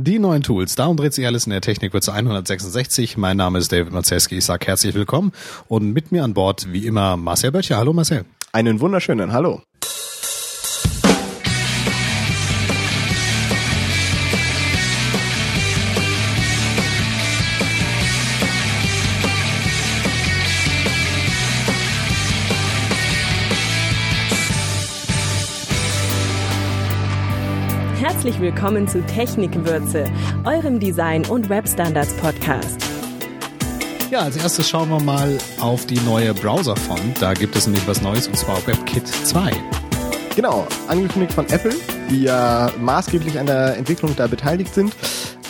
Die neuen Tools, darum dreht sich alles in der Technik wird 166. Mein Name ist David Mazeski, ich sage herzlich willkommen und mit mir an Bord wie immer Marcel Böttcher. Hallo Marcel. Einen wunderschönen Hallo. Herzlich willkommen zu Technikwürze, eurem Design- und Webstandards-Podcast. Ja, als erstes schauen wir mal auf die neue Browser-Font. Da gibt es nämlich was Neues und zwar WebKit 2. Genau, angekündigt von Apple, die ja maßgeblich an der Entwicklung da beteiligt sind.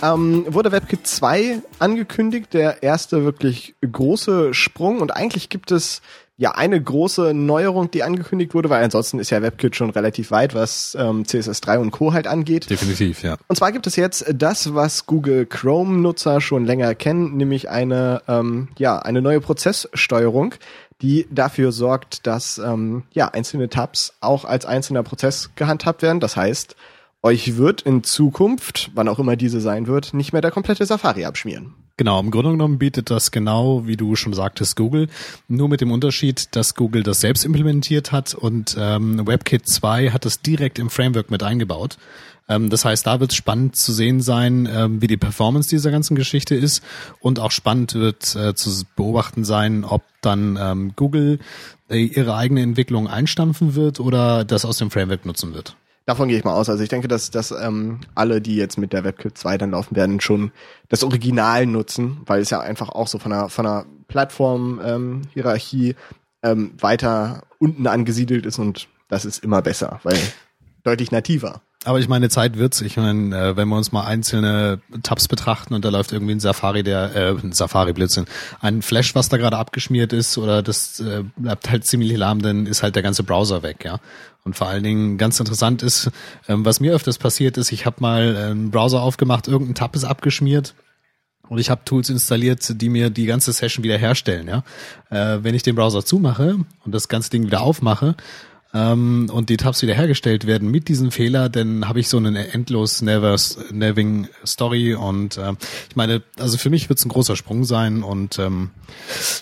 Ähm, wurde WebKit 2 angekündigt, der erste wirklich große Sprung und eigentlich gibt es ja eine große Neuerung, die angekündigt wurde, weil ansonsten ist ja WebKit schon relativ weit, was ähm, CSS3 und Co. halt angeht. Definitiv, ja. Und zwar gibt es jetzt das, was Google Chrome-Nutzer schon länger kennen, nämlich eine ähm, ja eine neue Prozesssteuerung, die dafür sorgt, dass ähm, ja einzelne Tabs auch als einzelner Prozess gehandhabt werden. Das heißt, euch wird in Zukunft, wann auch immer diese sein wird, nicht mehr der komplette Safari abschmieren. Genau, im Grunde genommen bietet das genau, wie du schon sagtest, Google, nur mit dem Unterschied, dass Google das selbst implementiert hat und ähm, WebKit 2 hat es direkt im Framework mit eingebaut. Ähm, das heißt, da wird es spannend zu sehen sein, ähm, wie die Performance dieser ganzen Geschichte ist und auch spannend wird äh, zu beobachten sein, ob dann ähm, Google äh, ihre eigene Entwicklung einstampfen wird oder das aus dem Framework nutzen wird. Davon gehe ich mal aus. Also ich denke, dass, dass ähm, alle, die jetzt mit der WebKit 2 dann laufen werden, schon das Original nutzen, weil es ja einfach auch so von einer, von einer Plattform-Hierarchie ähm, weiter unten angesiedelt ist und das ist immer besser, weil deutlich nativer. Aber ich meine, Zeit wird's. Ich meine, äh, wenn wir uns mal einzelne Tabs betrachten und da läuft irgendwie ein Safari, der äh, ein Safari Blödsinn, ein Flash, was da gerade abgeschmiert ist, oder das äh, bleibt halt ziemlich lahm, dann ist halt der ganze Browser weg, ja. Und vor allen Dingen ganz interessant ist, ähm, was mir öfters passiert ist, ich habe mal einen Browser aufgemacht, irgendein Tab ist abgeschmiert. Und ich habe Tools installiert, die mir die ganze Session wieder herstellen. Ja? Äh, wenn ich den Browser zumache und das ganze Ding wieder aufmache, ähm, und die Tabs wiederhergestellt werden mit diesem Fehler, dann habe ich so eine endlos never neving Story und äh, ich meine, also für mich wird es ein großer Sprung sein und ähm,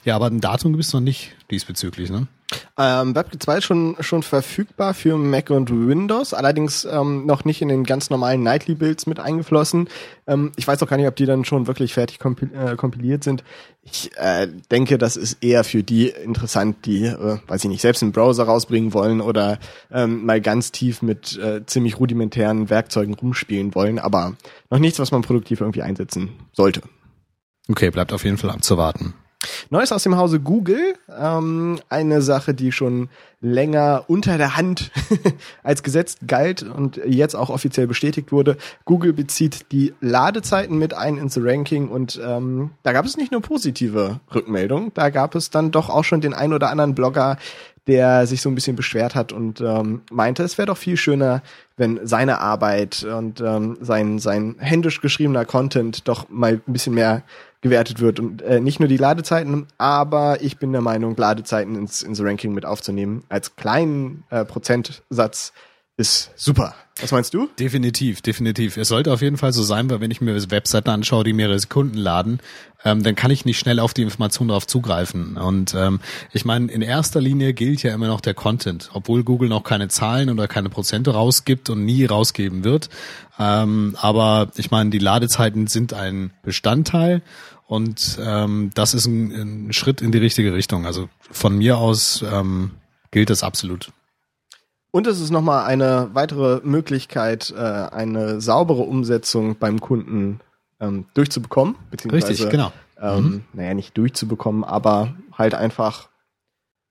ja, aber ein Datum gibt es noch nicht diesbezüglich, ne? Ähm, WebKit 2 ist schon, schon verfügbar für Mac und Windows, allerdings ähm, noch nicht in den ganz normalen Nightly-Builds mit eingeflossen. Ähm, ich weiß auch gar nicht, ob die dann schon wirklich fertig kompil äh, kompiliert sind. Ich äh, denke, das ist eher für die interessant, die, äh, weiß ich nicht, selbst einen Browser rausbringen wollen oder ähm, mal ganz tief mit äh, ziemlich rudimentären Werkzeugen rumspielen wollen, aber noch nichts, was man produktiv irgendwie einsetzen sollte. Okay, bleibt auf jeden Fall abzuwarten. Neues aus dem Hause Google, ähm, eine Sache, die schon länger unter der Hand als Gesetz galt und jetzt auch offiziell bestätigt wurde. Google bezieht die Ladezeiten mit ein ins Ranking und ähm, da gab es nicht nur positive Rückmeldungen, da gab es dann doch auch schon den ein oder anderen Blogger, der sich so ein bisschen beschwert hat und ähm, meinte, es wäre doch viel schöner, wenn seine Arbeit und ähm, sein, sein händisch geschriebener Content doch mal ein bisschen mehr gewertet wird. Und äh, nicht nur die Ladezeiten, aber ich bin der Meinung, Ladezeiten ins, ins Ranking mit aufzunehmen als kleinen äh, Prozentsatz ist super. Was meinst du? Definitiv, definitiv. Es sollte auf jeden Fall so sein, weil wenn ich mir Webseiten anschaue, die mehrere Sekunden laden, ähm, dann kann ich nicht schnell auf die Information darauf zugreifen. Und ähm, ich meine, in erster Linie gilt ja immer noch der Content, obwohl Google noch keine Zahlen oder keine Prozente rausgibt und nie rausgeben wird. Ähm, aber ich meine, die Ladezeiten sind ein Bestandteil und ähm, das ist ein, ein Schritt in die richtige Richtung. Also von mir aus ähm, gilt das absolut. Und es ist nochmal eine weitere Möglichkeit, äh, eine saubere Umsetzung beim Kunden ähm, durchzubekommen. Beziehungsweise, Richtig, genau. Ähm, mhm. Naja, nicht durchzubekommen, aber halt einfach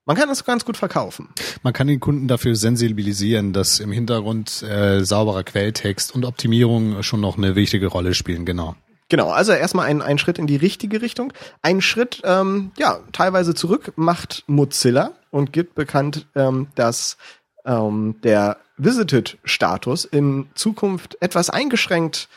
man kann das ganz gut verkaufen. Man kann den Kunden dafür sensibilisieren, dass im Hintergrund äh, sauberer Quelltext und Optimierung schon noch eine wichtige Rolle spielen, genau. Genau, also erstmal ein, ein Schritt in die richtige Richtung. Ein Schritt, ähm, ja, teilweise zurück macht Mozilla und gibt bekannt, ähm, dass ähm, der Visited-Status in Zukunft etwas eingeschränkt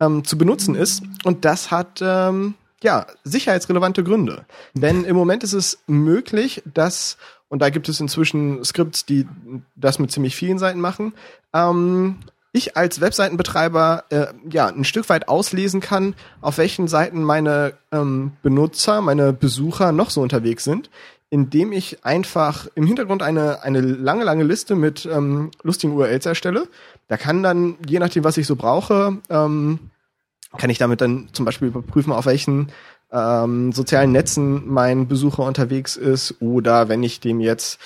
ähm, zu benutzen ist. Und das hat ähm, ja sicherheitsrelevante Gründe. Denn im Moment ist es möglich, dass, und da gibt es inzwischen Skripts, die das mit ziemlich vielen Seiten machen, ähm, ich als Webseitenbetreiber äh, ja ein Stück weit auslesen kann, auf welchen Seiten meine ähm, Benutzer, meine Besucher noch so unterwegs sind, indem ich einfach im Hintergrund eine, eine lange, lange Liste mit ähm, lustigen URLs erstelle. Da kann dann, je nachdem, was ich so brauche, ähm, kann ich damit dann zum Beispiel überprüfen, auf welchen ähm, sozialen Netzen mein Besucher unterwegs ist oder wenn ich dem jetzt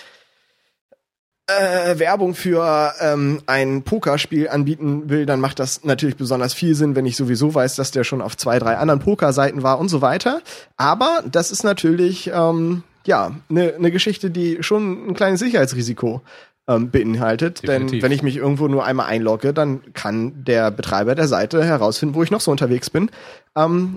äh, Werbung für ähm, ein Pokerspiel anbieten will, dann macht das natürlich besonders viel Sinn, wenn ich sowieso weiß, dass der schon auf zwei, drei anderen Pokerseiten war und so weiter. Aber das ist natürlich ähm, ja eine ne Geschichte, die schon ein kleines Sicherheitsrisiko ähm, beinhaltet. Definitiv. Denn wenn ich mich irgendwo nur einmal einlogge, dann kann der Betreiber der Seite herausfinden, wo ich noch so unterwegs bin. Ähm,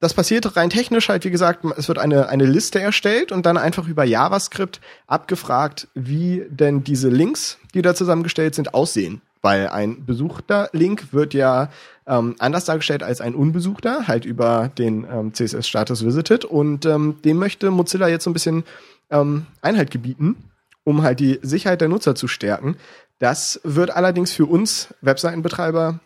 das passiert rein technisch halt, wie gesagt, es wird eine, eine Liste erstellt und dann einfach über JavaScript abgefragt, wie denn diese Links, die da zusammengestellt sind, aussehen. Weil ein besuchter Link wird ja ähm, anders dargestellt als ein unbesuchter, halt über den ähm, CSS-Status Visited. Und ähm, dem möchte Mozilla jetzt so ein bisschen ähm, Einhalt gebieten, um halt die Sicherheit der Nutzer zu stärken. Das wird allerdings für uns Webseitenbetreiber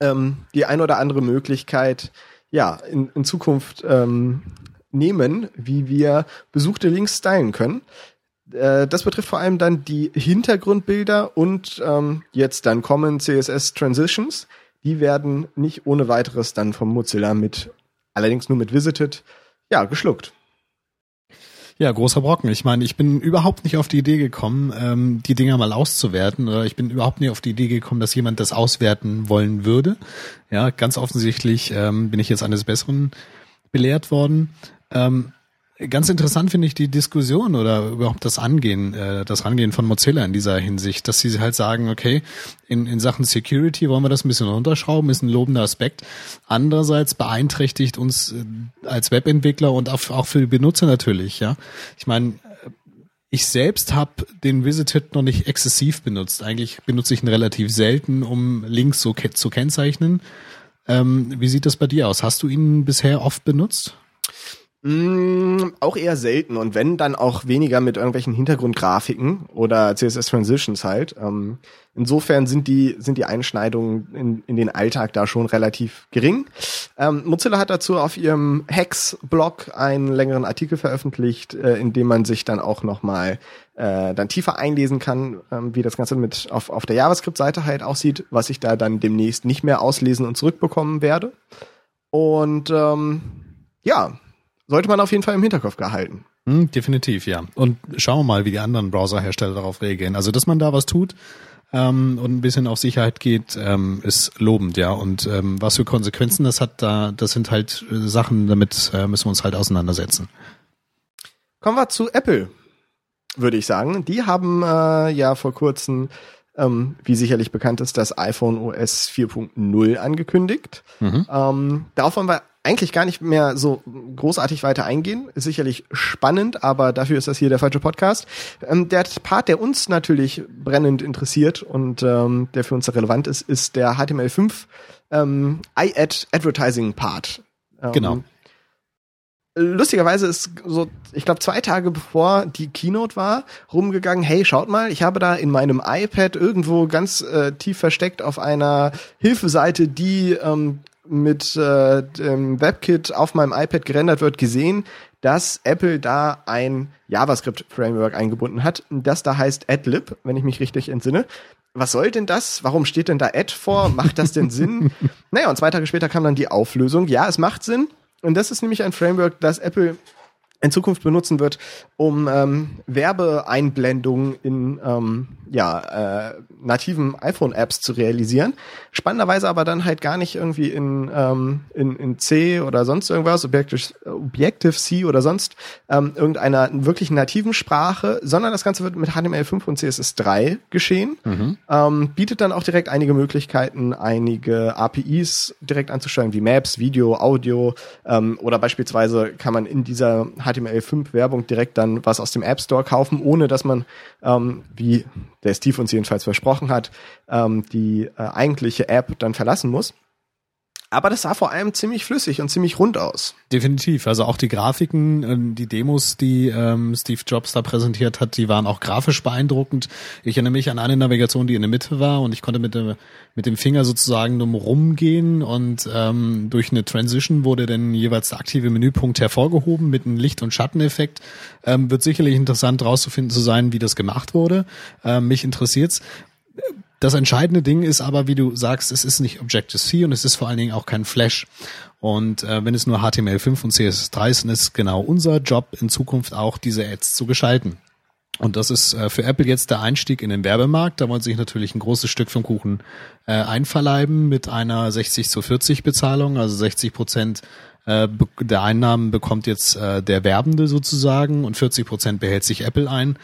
ähm, die ein oder andere Möglichkeit ja, in, in Zukunft ähm, nehmen, wie wir besuchte Links stylen können. Äh, das betrifft vor allem dann die Hintergrundbilder und ähm, jetzt dann kommen CSS Transitions. Die werden nicht ohne weiteres dann vom Mozilla mit, allerdings nur mit Visited, ja, geschluckt. Ja, großer Brocken. Ich meine, ich bin überhaupt nicht auf die Idee gekommen, ähm, die Dinger mal auszuwerten. Oder ich bin überhaupt nicht auf die Idee gekommen, dass jemand das auswerten wollen würde. Ja, ganz offensichtlich ähm, bin ich jetzt eines Besseren belehrt worden. Ähm, Ganz interessant finde ich die Diskussion oder überhaupt das Angehen, äh, das Rangehen von Mozilla in dieser Hinsicht, dass sie halt sagen, okay, in, in Sachen Security wollen wir das ein bisschen runterschrauben, ist ein lobender Aspekt. Andererseits beeinträchtigt uns äh, als Webentwickler und auch, auch für die Benutzer natürlich, ja. Ich meine, ich selbst habe den Visited noch nicht exzessiv benutzt. Eigentlich benutze ich ihn relativ selten, um Links so ke zu kennzeichnen. Ähm, wie sieht das bei dir aus? Hast du ihn bisher oft benutzt? Mm, auch eher selten und wenn, dann auch weniger mit irgendwelchen Hintergrundgrafiken oder CSS Transitions halt. Ähm, insofern sind die, sind die Einschneidungen in, in den Alltag da schon relativ gering. Ähm, Mozilla hat dazu auf ihrem Hex-Blog einen längeren Artikel veröffentlicht, äh, in dem man sich dann auch nochmal äh, dann tiefer einlesen kann, ähm, wie das Ganze mit auf, auf der JavaScript-Seite halt aussieht, was ich da dann demnächst nicht mehr auslesen und zurückbekommen werde. Und ähm, ja, sollte man auf jeden Fall im Hinterkopf gehalten. Hm, definitiv, ja. Und schauen wir mal, wie die anderen Browserhersteller darauf reagieren. Also, dass man da was tut ähm, und ein bisschen auf Sicherheit geht, ähm, ist lobend, ja. Und ähm, was für Konsequenzen das hat, da, das sind halt äh, Sachen, damit äh, müssen wir uns halt auseinandersetzen. Kommen wir zu Apple, würde ich sagen. Die haben äh, ja vor kurzem ähm, wie sicherlich bekannt ist, das iPhone OS 4.0 angekündigt. Mhm. Ähm, darauf wollen wir eigentlich gar nicht mehr so großartig weiter eingehen. Ist sicherlich spannend, aber dafür ist das hier der falsche Podcast. Ähm, der Part, der uns natürlich brennend interessiert und ähm, der für uns relevant ist, ist der HTML5 ähm, iAd Advertising Part. Ähm, genau. Lustigerweise ist so, ich glaube, zwei Tage bevor die Keynote war, rumgegangen, hey, schaut mal, ich habe da in meinem iPad irgendwo ganz äh, tief versteckt auf einer Hilfeseite, die ähm, mit äh, dem WebKit auf meinem iPad gerendert wird, gesehen, dass Apple da ein JavaScript-Framework eingebunden hat, das da heißt AdLib, wenn ich mich richtig entsinne. Was soll denn das? Warum steht denn da Ad vor? Macht das denn Sinn? naja, und zwei Tage später kam dann die Auflösung. Ja, es macht Sinn. Und das ist nämlich ein Framework, das Apple in Zukunft benutzen wird, um ähm, Werbeeinblendungen in ähm, ja, äh, nativen iPhone-Apps zu realisieren. Spannenderweise aber dann halt gar nicht irgendwie in, ähm, in, in C oder sonst irgendwas, Objective, Objective-C oder sonst ähm, irgendeiner wirklich nativen Sprache, sondern das Ganze wird mit HTML5 und CSS3 geschehen. Mhm. Ähm, bietet dann auch direkt einige Möglichkeiten, einige APIs direkt anzusteuern, wie Maps, Video, Audio ähm, oder beispielsweise kann man in dieser HTML5-Werbung direkt dann was aus dem App Store kaufen, ohne dass man, ähm, wie der Steve uns jedenfalls versprochen hat, ähm, die äh, eigentliche App dann verlassen muss. Aber das sah vor allem ziemlich flüssig und ziemlich rund aus. Definitiv. Also auch die Grafiken, äh, die Demos, die ähm, Steve Jobs da präsentiert hat, die waren auch grafisch beeindruckend. Ich erinnere mich an eine Navigation, die in der Mitte war und ich konnte mit, dem mit dem Finger sozusagen drum rumgehen und ähm, durch eine Transition wurde dann jeweils der aktive Menüpunkt hervorgehoben mit einem Licht- und Schatteneffekt. Ähm, wird sicherlich interessant rauszufinden zu sein, wie das gemacht wurde. Ähm, mich interessiert's. Das entscheidende Ding ist aber, wie du sagst, es ist nicht Objective-C und es ist vor allen Dingen auch kein Flash. Und äh, wenn es nur HTML5 und CSS3 ist, dann ist genau unser Job in Zukunft auch diese Ads zu gestalten. Und das ist äh, für Apple jetzt der Einstieg in den Werbemarkt. Da wollen sie sich natürlich ein großes Stück vom Kuchen äh, einverleiben mit einer 60 zu 40 Bezahlung. Also 60 Prozent äh, der Einnahmen bekommt jetzt äh, der Werbende sozusagen und 40 Prozent behält sich Apple ein.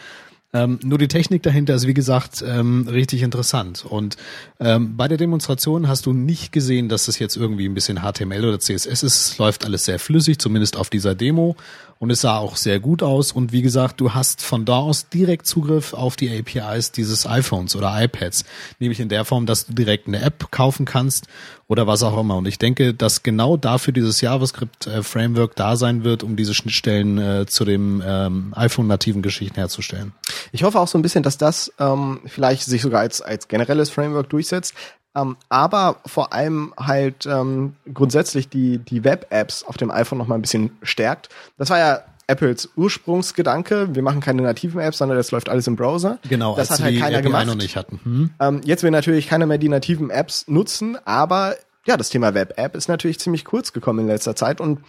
Ähm, nur die Technik dahinter ist, wie gesagt, ähm, richtig interessant. Und ähm, bei der Demonstration hast du nicht gesehen, dass es jetzt irgendwie ein bisschen HTML oder CSS ist. Es läuft alles sehr flüssig, zumindest auf dieser Demo und es sah auch sehr gut aus. Und wie gesagt, du hast von da aus direkt Zugriff auf die APIs dieses iPhones oder iPads, nämlich in der Form, dass du direkt eine App kaufen kannst oder was auch immer. Und ich denke, dass genau dafür dieses JavaScript-Framework da sein wird, um diese Schnittstellen äh, zu dem ähm, iPhone-nativen Geschichten herzustellen. Ich hoffe auch so ein bisschen, dass das ähm, vielleicht sich sogar als, als generelles Framework durchsetzt. Ähm, aber vor allem halt ähm, grundsätzlich die, die Web-Apps auf dem iPhone noch mal ein bisschen stärkt. Das war ja Apples Ursprungsgedanke. Wir machen keine nativen Apps, sondern das läuft alles im Browser. Genau, das hat halt keiner gemacht. noch nicht hatten. Hm? Ähm, jetzt will natürlich keiner mehr die nativen Apps nutzen, aber ja, das Thema Web-App ist natürlich ziemlich kurz gekommen in letzter Zeit und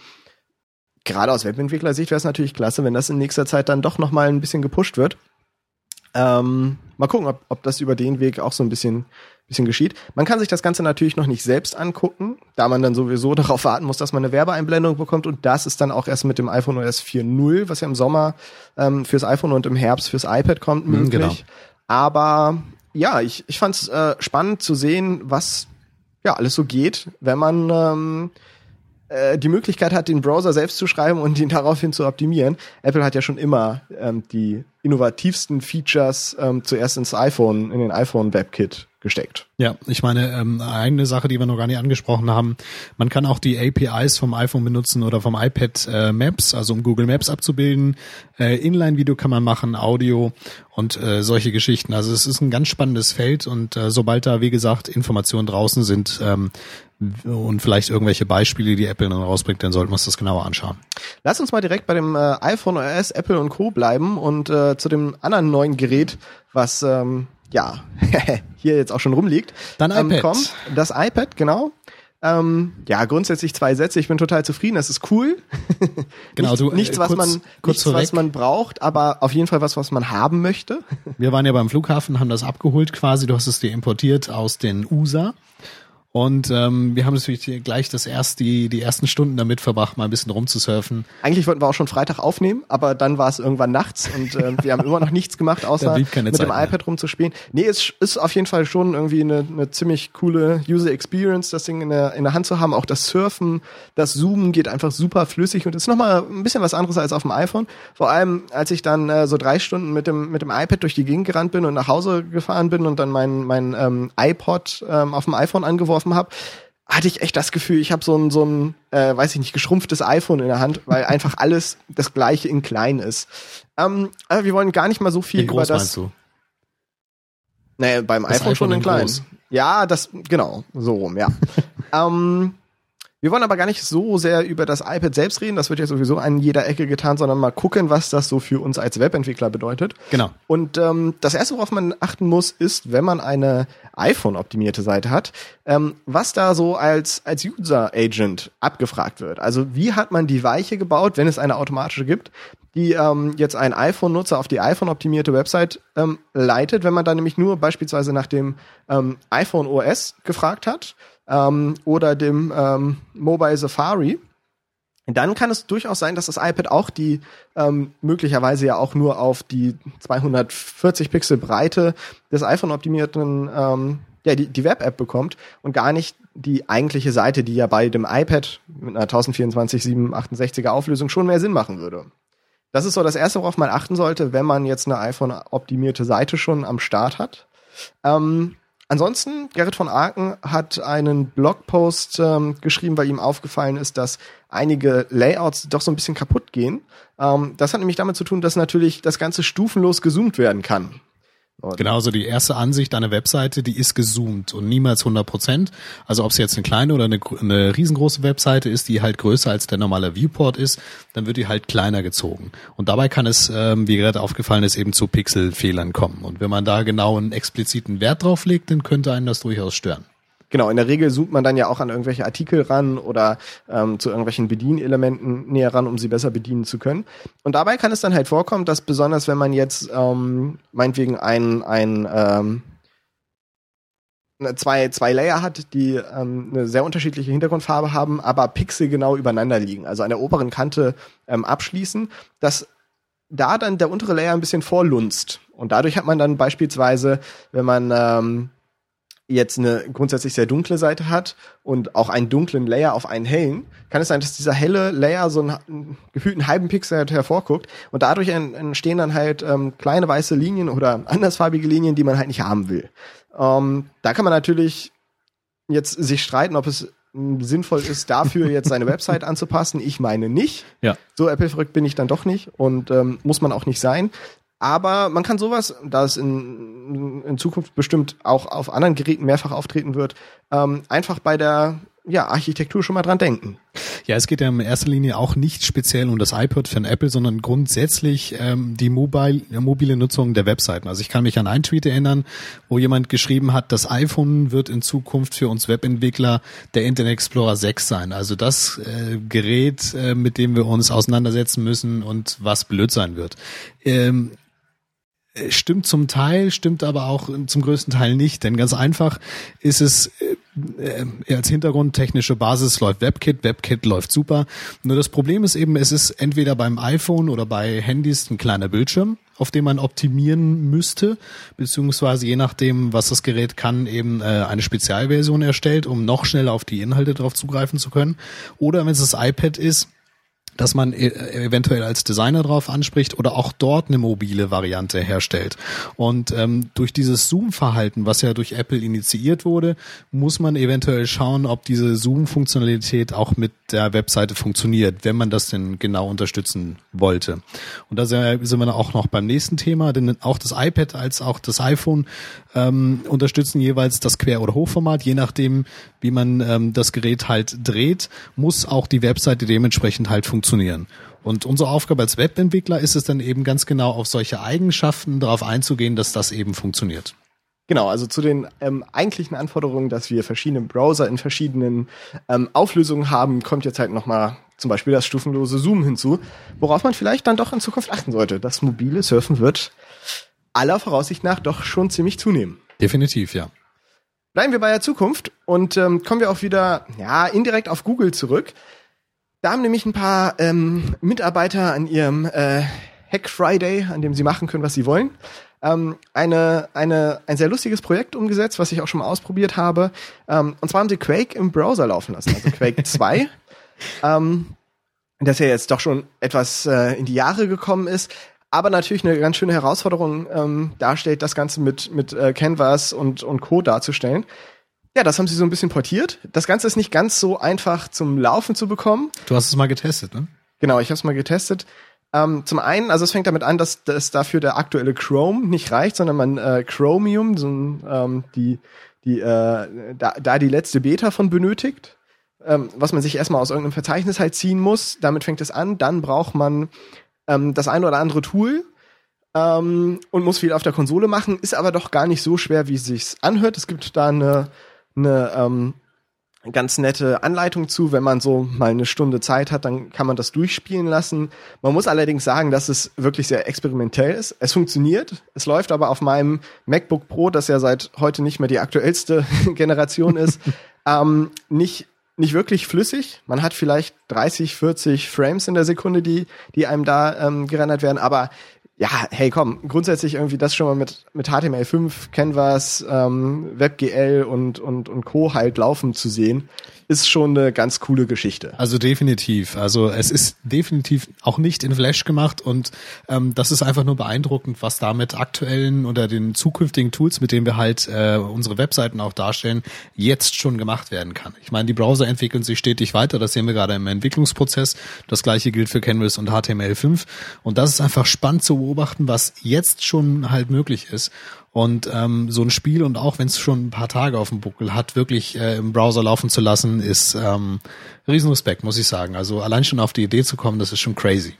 gerade aus Webentwicklersicht wäre es natürlich klasse, wenn das in nächster Zeit dann doch noch mal ein bisschen gepusht wird. Ähm, mal gucken, ob, ob das über den Weg auch so ein bisschen, bisschen geschieht. Man kann sich das Ganze natürlich noch nicht selbst angucken, da man dann sowieso darauf warten muss, dass man eine Werbeeinblendung bekommt und das ist dann auch erst mit dem iPhone OS 4.0, was ja im Sommer ähm, fürs iPhone und im Herbst fürs iPad kommt, möglich. genau. Aber ja, ich, ich fand es äh, spannend zu sehen, was ja alles so geht, wenn man ähm, äh, die Möglichkeit hat, den Browser selbst zu schreiben und ihn daraufhin zu optimieren. Apple hat ja schon immer ähm, die innovativsten Features ähm, zuerst ins iPhone, in den iPhone WebKit gesteckt. Ja, ich meine, ähm, eine Sache, die wir noch gar nicht angesprochen haben, man kann auch die APIs vom iPhone benutzen oder vom iPad äh, Maps, also um Google Maps abzubilden. Äh, Inline-Video kann man machen, Audio und äh, solche Geschichten. Also es ist ein ganz spannendes Feld und äh, sobald da, wie gesagt, Informationen draußen sind ähm, und vielleicht irgendwelche Beispiele, die Apple dann rausbringt, dann sollten wir uns das genauer anschauen. Lass uns mal direkt bei dem äh, iPhone OS, Apple und Co. bleiben und äh, zu dem anderen neuen Gerät, was ähm, ja hier jetzt auch schon rumliegt. Dein ähm, iPad. Kommt. Das iPad, genau. Ähm, ja, grundsätzlich zwei Sätze. Ich bin total zufrieden. Das ist cool. Genau, Nicht- du, äh, nichts, was kurz- man, kurz nichts, was man braucht, aber auf jeden Fall was, was man haben möchte. Wir waren ja beim Flughafen, haben das abgeholt quasi. Du hast es dir importiert aus den USA. Und ähm, wir haben natürlich gleich das erst die, die ersten Stunden damit verbracht, mal ein bisschen rumzusurfen. Eigentlich wollten wir auch schon Freitag aufnehmen, aber dann war es irgendwann nachts und ähm, wir haben immer noch nichts gemacht, außer mit dem Zeit mehr. iPad rumzuspielen. Nee, es ist auf jeden Fall schon irgendwie eine, eine ziemlich coole User Experience, das Ding in der, in der Hand zu haben. Auch das Surfen, das Zoomen geht einfach super flüssig und ist nochmal ein bisschen was anderes als auf dem iPhone. Vor allem, als ich dann äh, so drei Stunden mit dem, mit dem iPad durch die Gegend gerannt bin und nach Hause gefahren bin und dann mein, mein ähm, iPod ähm, auf dem iPhone angeworfen habe, hatte ich echt das Gefühl, ich habe so ein, so ein äh, weiß ich nicht, geschrumpftes iPhone in der Hand, weil einfach alles das gleiche in klein ist. Ähm, aber wir wollen gar nicht mal so viel Wie über groß das. meinst du? Nee, beim Das iPhone, schon iPhone in in klein. groß. Ja, das, genau, so rum, ja. ähm, wir wollen aber gar nicht so sehr über das iPad selbst reden, das wird ja sowieso an jeder Ecke getan, sondern mal gucken, was das so für uns als Webentwickler bedeutet. Genau. Und ähm, das erste, worauf man achten muss, ist, wenn man eine iPhone-optimierte Seite hat, ähm, was da so als als User Agent abgefragt wird. Also wie hat man die Weiche gebaut, wenn es eine automatische gibt, die ähm, jetzt einen iPhone-Nutzer auf die iPhone-optimierte Website ähm, leitet, wenn man da nämlich nur beispielsweise nach dem ähm, iPhone OS gefragt hat ähm, oder dem ähm, Mobile Safari dann kann es durchaus sein, dass das iPad auch die ähm, möglicherweise ja auch nur auf die 240 Pixel Breite des iPhone optimierten ähm, ja die, die Web-App bekommt und gar nicht die eigentliche Seite, die ja bei dem iPad mit einer 1024 768er Auflösung schon mehr Sinn machen würde. Das ist so das erste, worauf man achten sollte, wenn man jetzt eine iPhone optimierte Seite schon am Start hat. Ähm, Ansonsten, Gerrit von Aken hat einen Blogpost ähm, geschrieben, weil ihm aufgefallen ist, dass einige Layouts doch so ein bisschen kaputt gehen. Ähm, das hat nämlich damit zu tun, dass natürlich das Ganze stufenlos gezoomt werden kann. Genau, also die erste Ansicht einer Webseite, die ist gezoomt und niemals 100 Prozent. Also ob es jetzt eine kleine oder eine, eine riesengroße Webseite ist, die halt größer als der normale Viewport ist, dann wird die halt kleiner gezogen. Und dabei kann es, ähm, wie gerade aufgefallen ist, eben zu Pixelfehlern kommen. Und wenn man da genau einen expliziten Wert drauf legt, dann könnte einen das durchaus stören. Genau, in der Regel zoomt man dann ja auch an irgendwelche Artikel ran oder ähm, zu irgendwelchen Bedienelementen näher ran, um sie besser bedienen zu können. Und dabei kann es dann halt vorkommen, dass besonders wenn man jetzt ähm, meinetwegen ein, ein ähm, zwei, zwei Layer hat, die ähm, eine sehr unterschiedliche Hintergrundfarbe haben, aber pixelgenau übereinander liegen, also an der oberen Kante ähm, abschließen, dass da dann der untere Layer ein bisschen vorlunzt. Und dadurch hat man dann beispielsweise, wenn man ähm, jetzt eine grundsätzlich sehr dunkle Seite hat und auch einen dunklen Layer auf einen hellen, kann es sein, dass dieser helle Layer so einen gefühlten halben Pixel hervorguckt und dadurch entstehen dann halt ähm, kleine weiße Linien oder andersfarbige Linien, die man halt nicht haben will. Ähm, da kann man natürlich jetzt sich streiten, ob es sinnvoll ist, dafür jetzt seine Website anzupassen. Ich meine nicht. Ja. So Apple-verrückt bin ich dann doch nicht und ähm, muss man auch nicht sein. Aber man kann sowas, da es in, in Zukunft bestimmt auch auf anderen Geräten mehrfach auftreten wird, ähm, einfach bei der ja, Architektur schon mal dran denken. Ja, es geht ja in erster Linie auch nicht speziell um das iPod von Apple, sondern grundsätzlich ähm, die mobile, mobile Nutzung der Webseiten. Also ich kann mich an einen Tweet erinnern, wo jemand geschrieben hat, das iPhone wird in Zukunft für uns Webentwickler der Internet Explorer 6 sein. Also das äh, Gerät, äh, mit dem wir uns auseinandersetzen müssen und was blöd sein wird. Ähm, stimmt zum Teil, stimmt aber auch zum größten Teil nicht. Denn ganz einfach ist es äh, äh, als Hintergrund technische Basis läuft WebKit, WebKit läuft super. Nur das Problem ist eben, es ist entweder beim iPhone oder bei Handys ein kleiner Bildschirm, auf dem man optimieren müsste, beziehungsweise je nachdem, was das Gerät kann, eben äh, eine Spezialversion erstellt, um noch schneller auf die Inhalte drauf zugreifen zu können. Oder wenn es das iPad ist, dass man e eventuell als Designer drauf anspricht oder auch dort eine mobile Variante herstellt. Und ähm, durch dieses Zoom-Verhalten, was ja durch Apple initiiert wurde, muss man eventuell schauen, ob diese Zoom-Funktionalität auch mit der Webseite funktioniert, wenn man das denn genau unterstützen wollte. Und da sind wir auch noch beim nächsten Thema, denn auch das iPad als auch das iPhone ähm, unterstützen jeweils das Quer- oder Hochformat, je nachdem, wie man ähm, das Gerät halt dreht, muss auch die Webseite dementsprechend halt funktionieren. Und unsere Aufgabe als Webentwickler ist es dann eben ganz genau auf solche Eigenschaften darauf einzugehen, dass das eben funktioniert. Genau, also zu den ähm, eigentlichen Anforderungen, dass wir verschiedene Browser in verschiedenen ähm, Auflösungen haben, kommt jetzt halt nochmal zum Beispiel das stufenlose Zoom hinzu, worauf man vielleicht dann doch in Zukunft achten sollte. Das mobile Surfen wird aller Voraussicht nach doch schon ziemlich zunehmen. Definitiv, ja. Bleiben wir bei der Zukunft und ähm, kommen wir auch wieder ja indirekt auf Google zurück. Da haben nämlich ein paar ähm, Mitarbeiter an ihrem äh, Hack Friday, an dem sie machen können, was sie wollen, ähm, eine, eine, ein sehr lustiges Projekt umgesetzt, was ich auch schon mal ausprobiert habe. Ähm, und zwar haben sie Quake im Browser laufen lassen, also Quake 2. ähm, das ja jetzt doch schon etwas äh, in die Jahre gekommen ist, aber natürlich eine ganz schöne Herausforderung ähm, darstellt, das Ganze mit, mit äh, Canvas und, und Co. darzustellen. Ja, das haben sie so ein bisschen portiert. Das Ganze ist nicht ganz so einfach zum Laufen zu bekommen. Du hast es mal getestet, ne? Genau, ich habe es mal getestet. Ähm, zum einen, also es fängt damit an, dass, dass dafür der aktuelle Chrome nicht reicht, sondern man äh, Chromium, so ähm, die, die, äh, da, da die letzte Beta von benötigt, ähm, was man sich erstmal aus irgendeinem Verzeichnis halt ziehen muss. Damit fängt es an. Dann braucht man ähm, das eine oder andere Tool ähm, und muss viel auf der Konsole machen, ist aber doch gar nicht so schwer, wie es sich anhört. Es gibt da eine, eine ähm, ganz nette Anleitung zu. Wenn man so mal eine Stunde Zeit hat, dann kann man das durchspielen lassen. Man muss allerdings sagen, dass es wirklich sehr experimentell ist. Es funktioniert. Es läuft aber auf meinem MacBook Pro, das ja seit heute nicht mehr die aktuellste Generation ist, ähm, nicht nicht wirklich flüssig. Man hat vielleicht 30, 40 Frames in der Sekunde, die, die einem da ähm, gerendert werden, aber ja, hey, komm, grundsätzlich irgendwie das schon mal mit, mit HTML5, Canvas, ähm, WebGL und, und, und Co. halt laufen zu sehen, ist schon eine ganz coole Geschichte. Also definitiv. Also es ist definitiv auch nicht in Flash gemacht und ähm, das ist einfach nur beeindruckend, was da mit aktuellen oder den zukünftigen Tools, mit denen wir halt äh, unsere Webseiten auch darstellen, jetzt schon gemacht werden kann. Ich meine, die Browser entwickeln sich stetig weiter, das sehen wir gerade im Entwicklungsprozess. Das gleiche gilt für Canvas und HTML5 und das ist einfach spannend zu beobachten, was jetzt schon halt möglich ist. Und ähm, so ein Spiel und auch wenn es schon ein paar Tage auf dem Buckel hat, wirklich äh, im Browser laufen zu lassen, ist ähm, Riesenrespekt, muss ich sagen. Also allein schon auf die Idee zu kommen, das ist schon crazy.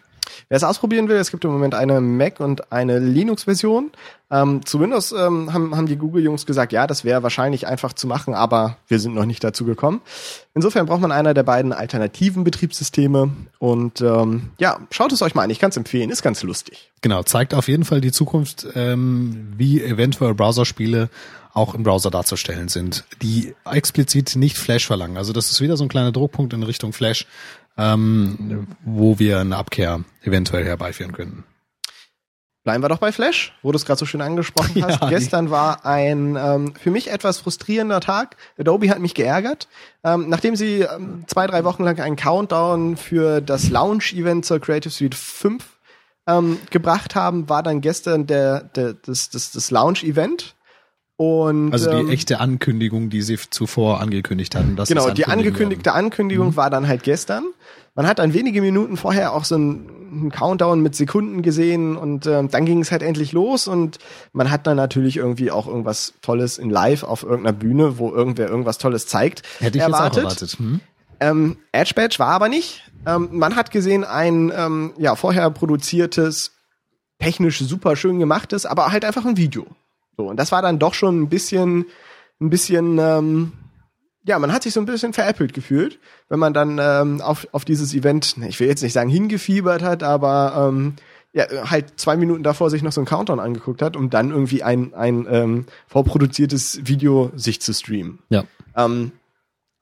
Wer es ausprobieren will, es gibt im Moment eine Mac und eine Linux-Version. Ähm, zu Windows ähm, haben, haben die Google-Jungs gesagt, ja, das wäre wahrscheinlich einfach zu machen, aber wir sind noch nicht dazu gekommen. Insofern braucht man einer der beiden alternativen Betriebssysteme. Und ähm, ja, schaut es euch mal an. Ich kann es empfehlen, ist ganz lustig. Genau, zeigt auf jeden Fall die Zukunft, ähm, wie eventuell Browserspiele auch im Browser darzustellen sind, die explizit nicht Flash verlangen. Also das ist wieder so ein kleiner Druckpunkt in Richtung Flash, ähm, wo wir eine Abkehr eventuell herbeiführen könnten. Bleiben wir doch bei Flash, wo du es gerade so schön angesprochen hast. Ja, Gestern war ein ähm, für mich etwas frustrierender Tag. Adobe hat mich geärgert. Ähm, nachdem sie ähm, zwei, drei Wochen lang einen Countdown für das Launch-Event zur Creative Suite 5 ähm, gebracht haben, war dann gestern der, der, das, das, das Launch-Event. Und, also die ähm, echte Ankündigung, die sie zuvor angekündigt hatten. Das genau, die angekündigte Ankündigung mhm. war dann halt gestern. Man hat dann wenige Minuten vorher auch so einen, Countdown mit Sekunden gesehen und äh, dann ging es halt endlich los und man hat dann natürlich irgendwie auch irgendwas Tolles in Live auf irgendeiner Bühne, wo irgendwer irgendwas Tolles zeigt. Hätte ich erwartet. jetzt auch erwartet. Hm? Ähm, Edge Badge war aber nicht. Ähm, man hat gesehen ein ähm, ja vorher produziertes, technisch super schön gemachtes, aber halt einfach ein Video. So, und das war dann doch schon ein bisschen, ein bisschen, ähm, ja, man hat sich so ein bisschen veräppelt gefühlt, wenn man dann ähm, auf, auf dieses Event, ich will jetzt nicht sagen hingefiebert hat, aber ähm, ja, halt zwei Minuten davor sich noch so ein Countdown angeguckt hat, um dann irgendwie ein, ein ähm, vorproduziertes Video sich zu streamen. Ja. Ähm,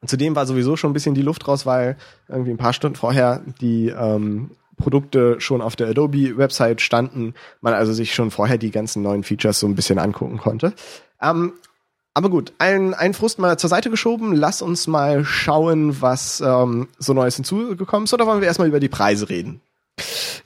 zudem war sowieso schon ein bisschen die Luft raus, weil irgendwie ein paar Stunden vorher die ähm, Produkte schon auf der Adobe-Website standen, man also sich schon vorher die ganzen neuen Features so ein bisschen angucken konnte. Ähm, aber gut, ein, ein Frust mal zur Seite geschoben. Lass uns mal schauen, was ähm, so Neues hinzugekommen ist. Oder wollen wir erstmal über die Preise reden?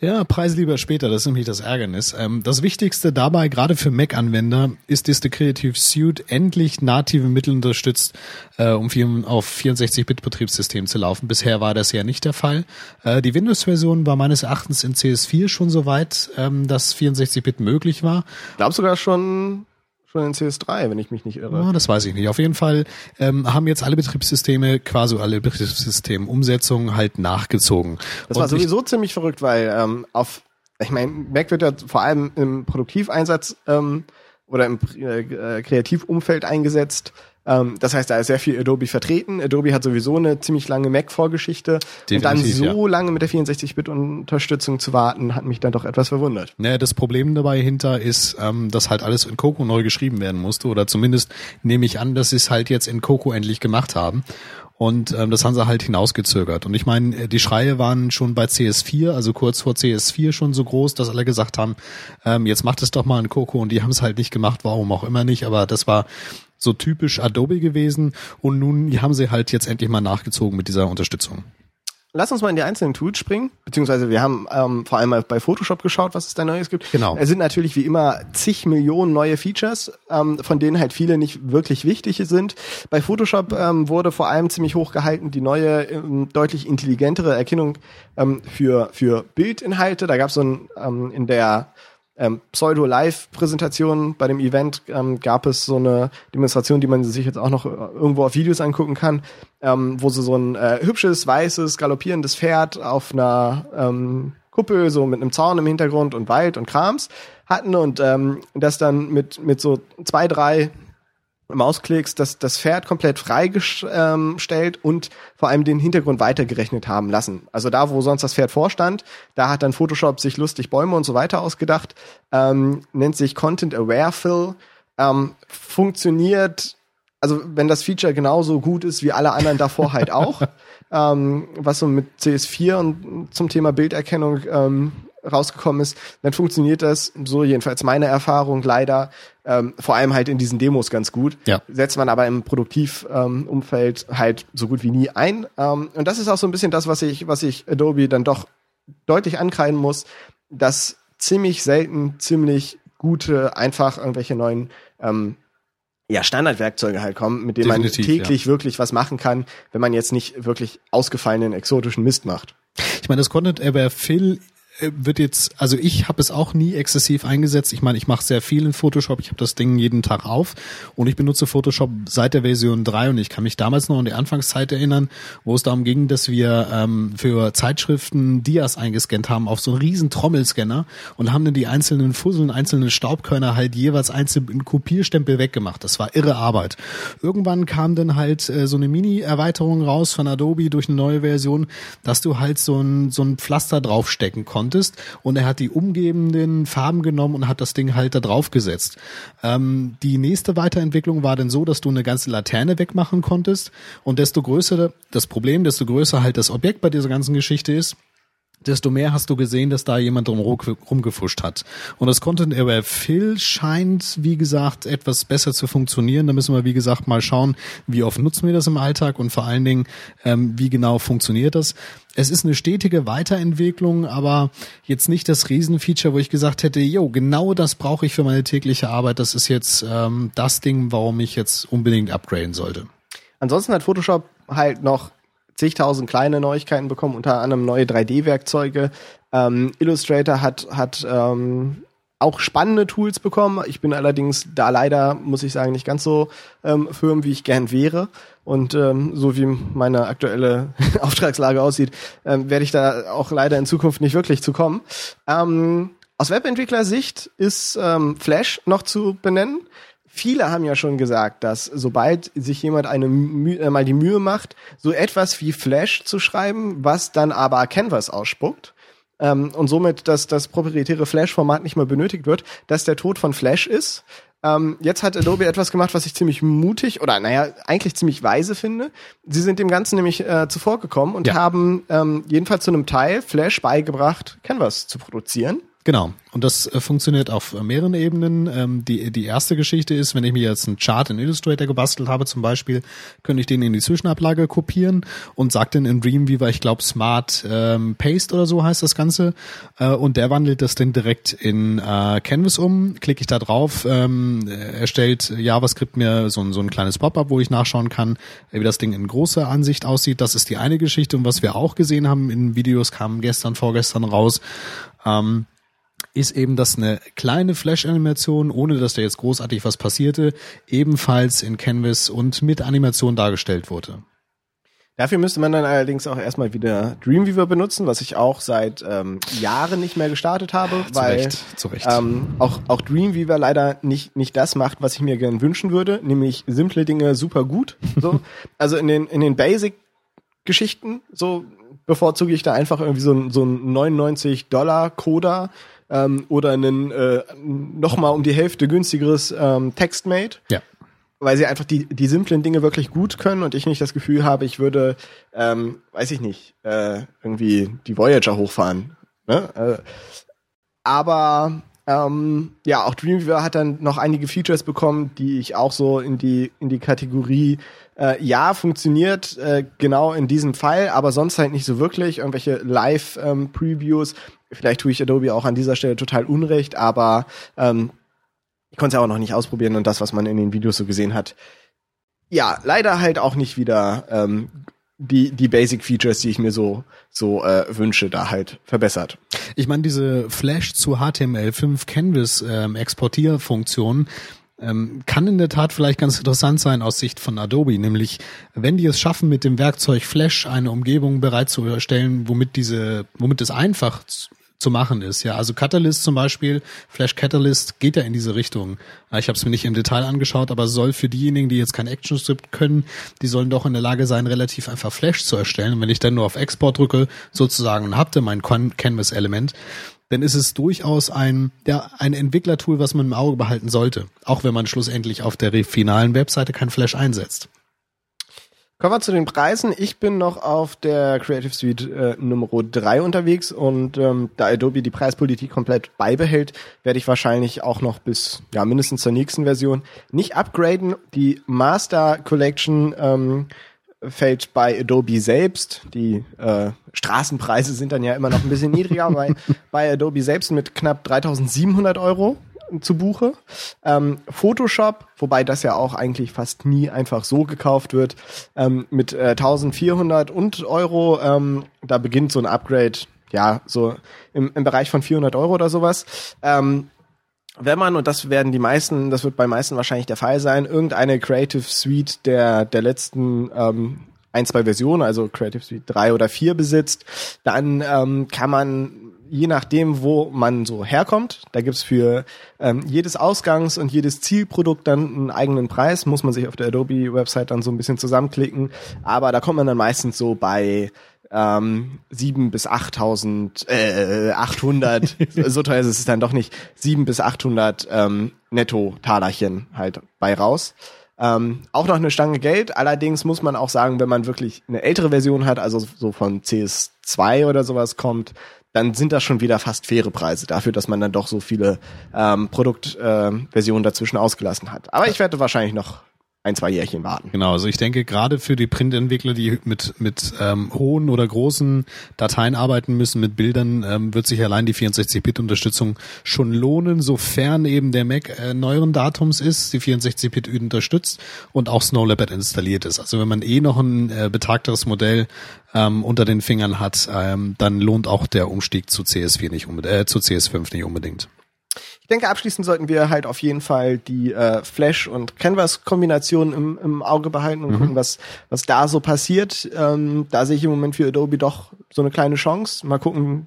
Ja, Preis lieber später, das ist nämlich das Ärgernis. Ähm, das Wichtigste dabei, gerade für Mac-Anwender, ist, dass der Creative Suite endlich native Mittel unterstützt, äh, um auf 64-Bit-Betriebssystem zu laufen. Bisher war das ja nicht der Fall. Äh, die Windows-Version war meines Erachtens in CS4 schon so weit, ähm, dass 64-Bit möglich war. Ich glaube sogar schon schon in CS3, wenn ich mich nicht irre. Oh, das weiß ich nicht. Auf jeden Fall ähm, haben jetzt alle Betriebssysteme, quasi alle Betriebssystemumsetzungen halt nachgezogen. Das war sowieso ziemlich verrückt, weil ähm, auf, ich meine, Mac wird ja vor allem im Produktiveinsatz ähm, oder im äh, Kreativumfeld eingesetzt. Ähm, das heißt, da ist sehr viel Adobe vertreten. Adobe hat sowieso eine ziemlich lange Mac-Vorgeschichte. Und dann so ja. lange mit der 64-Bit-Unterstützung zu warten, hat mich dann doch etwas verwundert. Naja, das Problem dabei hinter ist, ähm, dass halt alles in Coco neu geschrieben werden musste. Oder zumindest nehme ich an, dass sie es halt jetzt in Coco endlich gemacht haben. Und ähm, das haben sie halt hinausgezögert. Und ich meine, äh, die Schreie waren schon bei CS4, also kurz vor CS4 schon so groß, dass alle gesagt haben, ähm, jetzt macht es doch mal in Coco. Und die haben es halt nicht gemacht, warum auch immer nicht. Aber das war so typisch Adobe gewesen und nun haben sie halt jetzt endlich mal nachgezogen mit dieser Unterstützung. Lass uns mal in die einzelnen Tools springen, beziehungsweise wir haben ähm, vor allem mal bei Photoshop geschaut, was es da Neues gibt. Genau. Es sind natürlich wie immer zig Millionen neue Features, ähm, von denen halt viele nicht wirklich wichtig sind. Bei Photoshop ähm, wurde vor allem ziemlich hoch gehalten die neue, ähm, deutlich intelligentere Erkennung ähm, für, für Bildinhalte. Da gab es so ein ähm, in der ähm, Pseudo-Live-Präsentation bei dem Event ähm, gab es so eine Demonstration, die man sich jetzt auch noch äh, irgendwo auf Videos angucken kann, ähm, wo sie so ein äh, hübsches, weißes, galoppierendes Pferd auf einer ähm, Kuppel, so mit einem Zaun im Hintergrund und Wald und Krams hatten und ähm, das dann mit, mit so zwei, drei Mausklicks das, das Pferd komplett freigestellt und vor allem den Hintergrund weitergerechnet haben lassen. Also da, wo sonst das Pferd vorstand, da hat dann Photoshop sich lustig Bäume und so weiter ausgedacht, ähm, nennt sich Content Aware Fill, ähm, funktioniert, also wenn das Feature genauso gut ist wie alle anderen davor halt auch, ähm, was so mit CS4 und zum Thema Bilderkennung ähm, rausgekommen ist, dann funktioniert das, so jedenfalls meine Erfahrung leider, ähm, vor allem halt in diesen Demos ganz gut. Ja. Setzt man aber im Produktivumfeld ähm, halt so gut wie nie ein. Ähm, und das ist auch so ein bisschen das, was ich, was ich Adobe dann doch deutlich ankreiden muss, dass ziemlich selten ziemlich gute, einfach irgendwelche neuen ähm, ja, Standardwerkzeuge halt kommen, mit denen Definitiv, man täglich wirklich was machen kann, wenn man jetzt nicht wirklich ausgefallenen exotischen Mist macht. Ich meine, das Content aber Phil wird jetzt, also ich habe es auch nie exzessiv eingesetzt. Ich meine, ich mache sehr viel in Photoshop. Ich habe das Ding jeden Tag auf und ich benutze Photoshop seit der Version 3 und ich kann mich damals noch an die Anfangszeit erinnern, wo es darum ging, dass wir ähm, für Zeitschriften Dias eingescannt haben auf so einen riesen Trommelscanner und haben dann die einzelnen Fusseln, einzelnen Staubkörner halt jeweils einzeln in Kopierstempel weggemacht. Das war irre Arbeit. Irgendwann kam dann halt äh, so eine Mini-Erweiterung raus von Adobe durch eine neue Version, dass du halt so ein, so ein Pflaster draufstecken konntest und er hat die umgebenden Farben genommen und hat das Ding halt da drauf gesetzt. Ähm, die nächste Weiterentwicklung war dann so, dass du eine ganze Laterne wegmachen konntest und desto größer das Problem, desto größer halt das Objekt bei dieser ganzen Geschichte ist, desto mehr hast du gesehen, dass da jemand drum rumgefuscht hat. Und das Content Aware Fill scheint, wie gesagt, etwas besser zu funktionieren. Da müssen wir, wie gesagt, mal schauen, wie oft nutzen wir das im Alltag und vor allen Dingen, ähm, wie genau funktioniert das. Es ist eine stetige Weiterentwicklung, aber jetzt nicht das Riesenfeature, wo ich gesagt hätte, jo, genau das brauche ich für meine tägliche Arbeit. Das ist jetzt ähm, das Ding, warum ich jetzt unbedingt upgraden sollte. Ansonsten hat Photoshop halt noch zigtausend kleine Neuigkeiten bekommen, unter anderem neue 3D-Werkzeuge. Ähm, Illustrator hat, hat ähm, auch spannende Tools bekommen. Ich bin allerdings da leider, muss ich sagen, nicht ganz so ähm, firm, wie ich gern wäre. Und ähm, so wie meine aktuelle Auftragslage aussieht, ähm, werde ich da auch leider in Zukunft nicht wirklich zu kommen. Ähm, aus Webentwicklersicht ist ähm, Flash noch zu benennen. Viele haben ja schon gesagt, dass sobald sich jemand eine Mühe, äh, mal die Mühe macht, so etwas wie Flash zu schreiben, was dann aber Canvas ausspuckt, ähm, und somit dass das proprietäre Flash-Format nicht mehr benötigt wird, dass der Tod von Flash ist. Ähm, jetzt hat Adobe etwas gemacht, was ich ziemlich mutig oder naja, eigentlich ziemlich weise finde. Sie sind dem Ganzen nämlich äh, zuvorgekommen und Ja. haben ähm, jedenfalls zu einem Teil Flash beigebracht, Canvas zu produzieren. Genau. Und das äh, funktioniert auf äh, mehreren Ebenen. Ähm, die, die erste Geschichte ist, wenn ich mir jetzt einen Chart in Illustrator gebastelt habe zum Beispiel, könnte ich den in die Zwischenablage kopieren und sagt dann in Dreamweaver, ich glaube Smart ähm, Paste oder so heißt das Ganze. Äh, und der wandelt das dann direkt in äh, Canvas um. Klicke ich da drauf, ähm, erstellt JavaScript mir so, ein- so ein kleines Pop-up, wo ich nachschauen kann, wie das Ding in großer Ansicht aussieht. Das ist die eine Geschichte. Und was wir auch gesehen haben in Videos, kam gestern, vorgestern raus. Ähm, ist eben, dass eine kleine Flash-Animation, ohne dass da jetzt großartig was passierte, ebenfalls in Canvas und mit Animation dargestellt wurde. Dafür müsste man dann allerdings auch erstmal wieder Dreamweaver benutzen, was ich auch seit ähm, Jahren nicht mehr gestartet habe, Zu weil Recht, zu Recht. Ähm, auch, auch Dreamweaver leider nicht, nicht das macht, was ich mir gern wünschen würde, nämlich simple Dinge super gut. So. also in den, in den Basic-Geschichten, so bevorzuge ich da einfach irgendwie so ein, so ein 99 Dollar Coder ähm, oder einen äh, nochmal um die Hälfte günstigeres ähm, TextMate Ja. weil sie einfach die, die simplen Dinge wirklich gut können und ich nicht das Gefühl habe, ich würde, ähm, weiß ich nicht, äh, irgendwie die Voyager hochfahren. Ne? Äh, aber ähm, ja, auch Dreamweaver hat dann noch einige Features bekommen, die ich auch so in die in die Kategorie äh, ja funktioniert äh, genau in diesem Fall, aber sonst halt nicht so wirklich irgendwelche Live ähm, Previews. Vielleicht tue ich Adobe auch an dieser Stelle total unrecht, aber ähm, ich konnte es ja auch noch nicht ausprobieren und das, was man in den Videos so gesehen hat, ja, leider halt auch nicht wieder ähm, die, die Basic Features, die ich mir so, so äh, wünsche, da halt verbessert. Ich meine, diese Flash zu HTML5 Canvas ähm, Exportierfunktion ähm, kann in der Tat vielleicht ganz interessant sein aus Sicht von Adobe, nämlich wenn die es schaffen, mit dem Werkzeug Flash eine Umgebung bereitzustellen, womit diese, womit es einfach zu machen ist. Ja, also Catalyst zum Beispiel, Flash Catalyst geht ja in diese Richtung. Ja, Ich habe es mir nicht im Detail angeschaut, aber soll für diejenigen, die jetzt kein ActionScript können, die sollen doch in der Lage sein, relativ einfach Flash zu erstellen. Und wenn ich dann nur auf Export drücke, sozusagen und habt ihr mein Canvas-Element, dann ist es durchaus ein, ja, ein Entwicklertool, was man im Auge behalten sollte. Auch wenn man schlussendlich auf der finalen Webseite kein Flash einsetzt. Kommen wir zu den Preisen. Ich bin noch auf der Creative Suite äh, Nummer 3 unterwegs und ähm, da Adobe die Preispolitik komplett beibehält, werde ich wahrscheinlich auch noch bis ja mindestens zur nächsten Version nicht upgraden. Die Master Collection ähm, fällt bei Adobe selbst. Die äh, Straßenpreise sind dann ja immer noch ein bisschen niedriger, bei, bei Adobe selbst mit knapp 3700 Euro zu Buche. Ähm, Photoshop, wobei das ja auch eigentlich fast nie einfach so gekauft wird, ähm, mit äh, 1400 und Euro. Ähm, da beginnt so ein Upgrade, ja, so im, im Bereich von 400 Euro oder sowas. Ähm, wenn man, und das werden die meisten, das wird bei meisten wahrscheinlich der Fall sein, irgendeine Creative Suite der, der letzten ähm, ein, zwei Versionen, also Creative Suite 3 oder 4 besitzt, dann ähm, kann man je nachdem, wo man so herkommt, da gibt's für ähm, jedes Ausgangs- und jedes Zielprodukt dann einen eigenen Preis, muss man sich auf der Adobe-Website dann so ein bisschen zusammenklicken, aber da kommt man dann meistens so bei ähm, 7 bis 8000, äh, 800, so teuer ist es dann doch nicht, 7 bis 800 ähm, Netto-Talerchen halt bei raus. Ähm, auch noch eine Stange Geld. Allerdings muss man auch sagen, wenn man wirklich eine ältere Version hat, also so von CS2 oder sowas kommt, dann sind das schon wieder fast faire Preise dafür, dass man dann doch so viele ähm, Produktversionen äh, dazwischen ausgelassen hat. Aber ich werde wahrscheinlich noch ein, zwei Jährchen warten. Genau, also ich denke gerade für die Printentwickler, die mit, mit ähm, hohen oder großen Dateien arbeiten müssen, mit Bildern, ähm, wird sich allein die 64-Bit-Unterstützung schon lohnen, sofern eben der Mac äh, neueren Datums ist, die 64-Bit unterstützt und auch Snow Leopard installiert ist. Also wenn man eh noch ein äh, betagteres Modell ähm, unter den Fingern hat, ähm, dann lohnt auch der Umstieg zu CS4 nicht unbedingt, äh, zu CS5 nicht unbedingt denke, abschließend sollten wir halt auf jeden Fall die äh, Flash- und Canvas-Kombination im, im Auge behalten und mhm. gucken, was, was da so passiert. Ähm, da sehe ich im Moment für Adobe doch so eine kleine Chance. Mal gucken,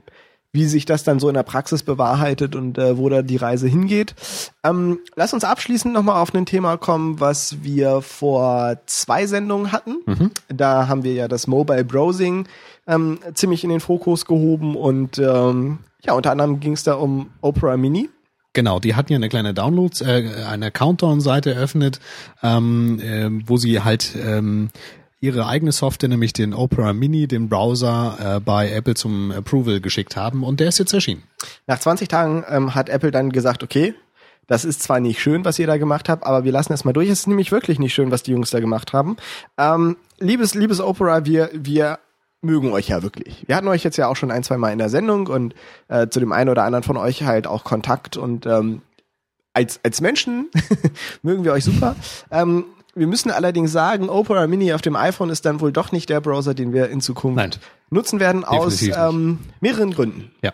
wie sich das dann so in der Praxis bewahrheitet und äh, wo da die Reise hingeht. Ähm, lass uns abschließend nochmal auf ein Thema kommen, was wir vor zwei Sendungen hatten. Mhm. Da haben wir ja das Mobile Browsing ähm, ziemlich in den Fokus gehoben und ähm, ja, unter anderem ging es da um Opera Mini. Genau, die hatten ja eine kleine Downloads, äh, eine Countdown-Seite eröffnet, ähm, äh, wo sie halt ähm, ihre eigene Software, nämlich den Opera Mini, den Browser, äh, bei Apple zum Approval geschickt haben und der ist jetzt erschienen. Nach 20 Tagen ähm, hat Apple dann gesagt, okay, das ist zwar nicht schön, was ihr da gemacht habt, aber wir lassen es mal durch. Es ist nämlich wirklich nicht schön, was die Jungs da gemacht haben. Ähm, liebes, liebes Opera, wir, wir mögen euch ja wirklich. Wir hatten euch jetzt ja auch schon ein, zwei Mal in der Sendung und äh, zu dem einen oder anderen von euch halt auch Kontakt und ähm, als, als Menschen mögen wir euch super. Ähm, wir müssen allerdings sagen, Opera Mini auf dem iPhone ist dann wohl doch nicht der Browser, den wir in Zukunft Nein. nutzen werden, aus ähm, mehreren Gründen. Ja.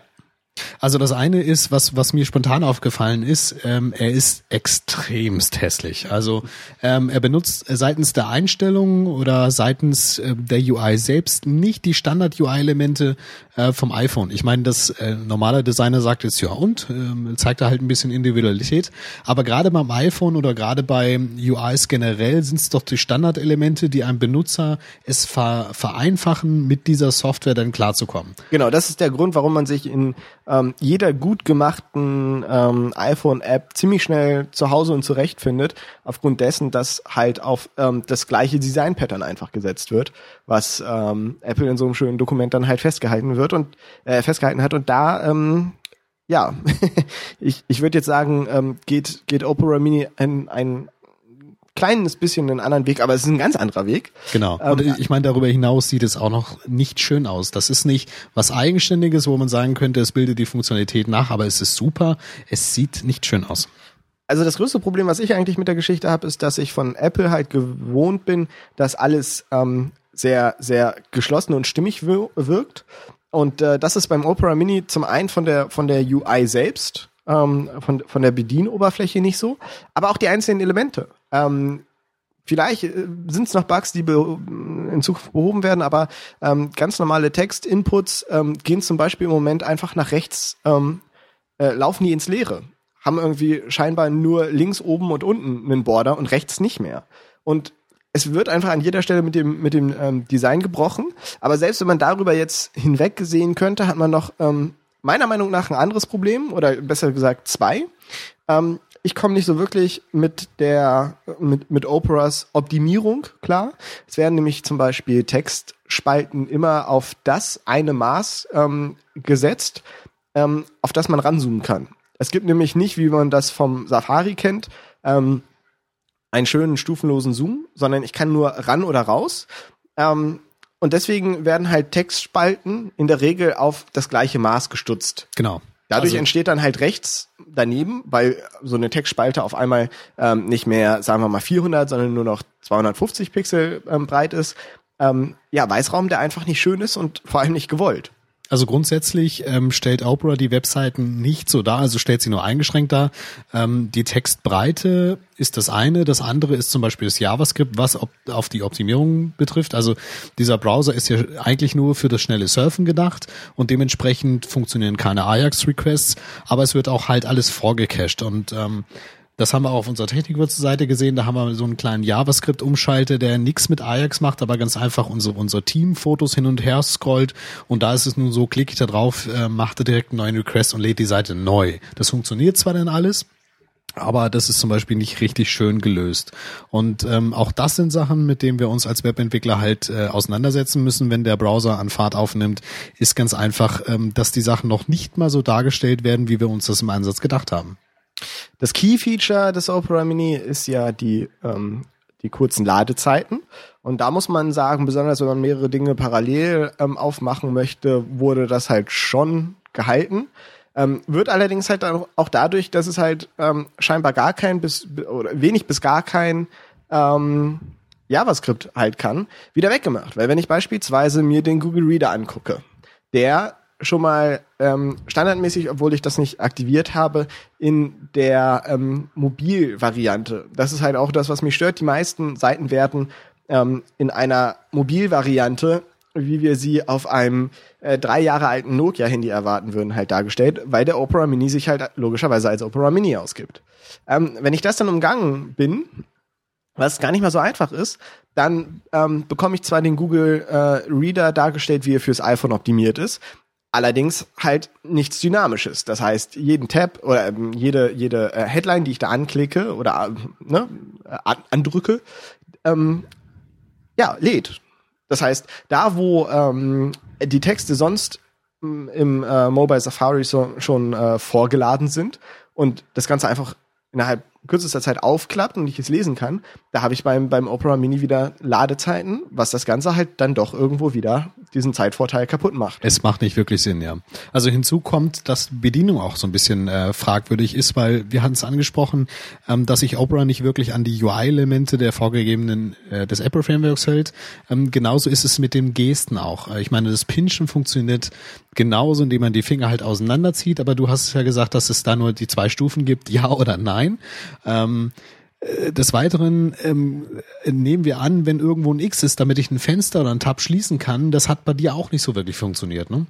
Also das eine ist, was, was mir spontan aufgefallen ist, ähm, er ist extremst hässlich. Also ähm, er benutzt seitens der Einstellungen oder seitens äh, der UI selbst nicht die Standard-UI-Elemente äh, vom iPhone. Ich meine, das äh, normale Designer sagt jetzt ja und, äh, zeigt da halt ein bisschen Individualität. Aber gerade beim iPhone oder gerade bei UIs generell sind es doch die Standardelemente, die einem Benutzer es ver vereinfachen, mit dieser Software dann klarzukommen. Genau, das ist der Grund, warum man sich in ähm, jeder gut gemachten ähm, iPhone-App ziemlich schnell zu Hause und zurechtfindet, aufgrund dessen, dass halt auf ähm, das gleiche Design-Pattern einfach gesetzt wird, was ähm, Apple in so einem schönen Dokument dann halt festgehalten wird und äh, festgehalten hat. Und da ähm, ja, ich, ich würde jetzt sagen, ähm, geht, geht Opera Mini ein, ein kleines bisschen einen anderen Weg, aber es ist ein ganz anderer Weg. Genau. Und ähm, ich meine, darüber hinaus sieht es auch noch nicht schön aus. Das ist nicht was Eigenständiges, wo man sagen könnte, es bildet die Funktionalität nach, aber es ist super. Es sieht nicht schön aus. Also das größte Problem, was ich eigentlich mit der Geschichte habe, ist, dass ich von Apple halt gewohnt bin, dass alles ähm, sehr, sehr geschlossen und stimmig wirkt. Und äh, das ist beim Opera Mini zum einen von der von der UI selbst ähm, von, von der Bedienoberfläche nicht so, aber auch die einzelnen Elemente. Ähm, Vielleicht äh, sind es noch Bugs, die in Zukunft behoben werden, aber ähm, ganz normale Text-Inputs ähm, gehen zum Beispiel im Moment einfach nach rechts, ähm, äh, laufen die ins Leere. Haben irgendwie scheinbar nur links oben und unten einen Border und rechts nicht mehr. Und es wird einfach an jeder Stelle mit dem, mit dem ähm, Design gebrochen. Aber selbst wenn man darüber jetzt hinweg sehen könnte, hat man noch ähm, meiner Meinung nach ein anderes Problem oder besser gesagt zwei. Ähm, ich komme nicht so wirklich mit der mit, mit Operas Optimierung klar. Es werden nämlich zum Beispiel Textspalten immer auf das eine Maß ähm, gesetzt, ähm, auf das man ranzoomen kann. Es gibt nämlich nicht, wie man das vom Safari kennt, ähm, einen schönen stufenlosen Zoom, sondern ich kann nur ran oder raus. Ähm, und deswegen werden halt Textspalten in der Regel auf das gleiche Maß gestutzt. Genau. Dadurch Also- entsteht dann halt rechts daneben, weil so eine Textspalte auf einmal ähm, nicht mehr, sagen wir mal 400, sondern nur noch 250 Pixel ähm, breit ist. Ähm, ja, Weißraum, der einfach nicht schön ist und vor allem nicht gewollt. Also grundsätzlich ähm, stellt Opera die Webseiten nicht so dar, also stellt sie nur eingeschränkt dar. Ähm, die Textbreite ist das eine, das andere ist zum Beispiel das JavaScript, was op auf die Optimierung betrifft. Also dieser Browser ist ja eigentlich nur für das schnelle Surfen gedacht und dementsprechend funktionieren keine Ajax-Requests, aber es wird auch halt alles vorgecached und ähm, das haben wir auch auf unserer Technikwürze-Seite gesehen. Da haben wir so einen kleinen JavaScript-Umschalter, der nichts mit Ajax macht, aber ganz einfach unsere, unser Team-Fotos hin und her scrollt. Und da ist es nun so, klicke ich da drauf, äh, macht direkt einen neuen Request und lädt die Seite neu. Das funktioniert zwar dann alles, aber das ist zum Beispiel nicht richtig schön gelöst. Und ähm, auch das sind Sachen, mit denen wir uns als Webentwickler halt äh, auseinandersetzen müssen, wenn der Browser an Fahrt aufnimmt, ist ganz einfach, ähm, dass die Sachen noch nicht mal so dargestellt werden, wie wir uns das im Einsatz gedacht haben. Das Key-Feature des Opera Mini ist ja die, ähm, die kurzen Ladezeiten. Und da muss man sagen, besonders wenn man mehrere Dinge parallel ähm, aufmachen möchte, wurde das halt schon gehalten. Ähm, wird allerdings halt auch dadurch, dass es halt ähm, scheinbar gar kein bis oder wenig bis gar kein ähm, JavaScript halt kann, wieder weggemacht. Weil wenn ich beispielsweise mir den Google Reader angucke, der schon mal ähm, standardmäßig, obwohl ich das nicht aktiviert habe, in der ähm, Mobilvariante. Das ist halt auch das, was mich stört. Die meisten Seiten werden ähm, in einer Mobilvariante, wie wir sie auf einem äh, drei Jahre alten Nokia-Handy erwarten würden, halt dargestellt, weil der Opera Mini sich halt logischerweise als Opera Mini ausgibt. Ähm, wenn ich das dann umgangen bin, was gar nicht mal so einfach ist, dann ähm, bekomme ich zwar den Google äh, Reader dargestellt, wie er fürs iPhone optimiert ist, allerdings halt nichts Dynamisches. Das heißt, jeden Tab oder ähm, jede jede äh, Headline, die ich da anklicke oder äh, ne, an, andrücke, ähm, ja lädt. Das heißt, da wo ähm, die Texte sonst m, im äh, Mobile Safari so, schon äh, vorgeladen sind und das Ganze einfach innerhalb kürzester Zeit aufklappt und ich es lesen kann, da habe ich beim, beim Opera Mini wieder Ladezeiten, was das Ganze halt dann doch irgendwo wieder diesen Zeitvorteil kaputt macht. Es macht nicht wirklich Sinn, ja. Also hinzu kommt, dass Bedienung auch so ein bisschen äh, fragwürdig ist, weil wir hatten es angesprochen, ähm, dass sich Opera nicht wirklich an die UI-Elemente der vorgegebenen äh, des Apple Frameworks hält. Ähm, genauso ist es mit den Gesten auch. Äh, Ich meine, das Pinchen funktioniert genauso, indem man die Finger halt auseinanderzieht, aber du hast ja gesagt, dass es da nur die zwei Stufen gibt, ja oder nein. Ähm, äh, des Weiteren ähm, nehmen wir an, wenn irgendwo ein X ist, damit ich ein Fenster oder ein Tab schließen kann, das hat bei dir auch nicht so wirklich funktioniert, ne?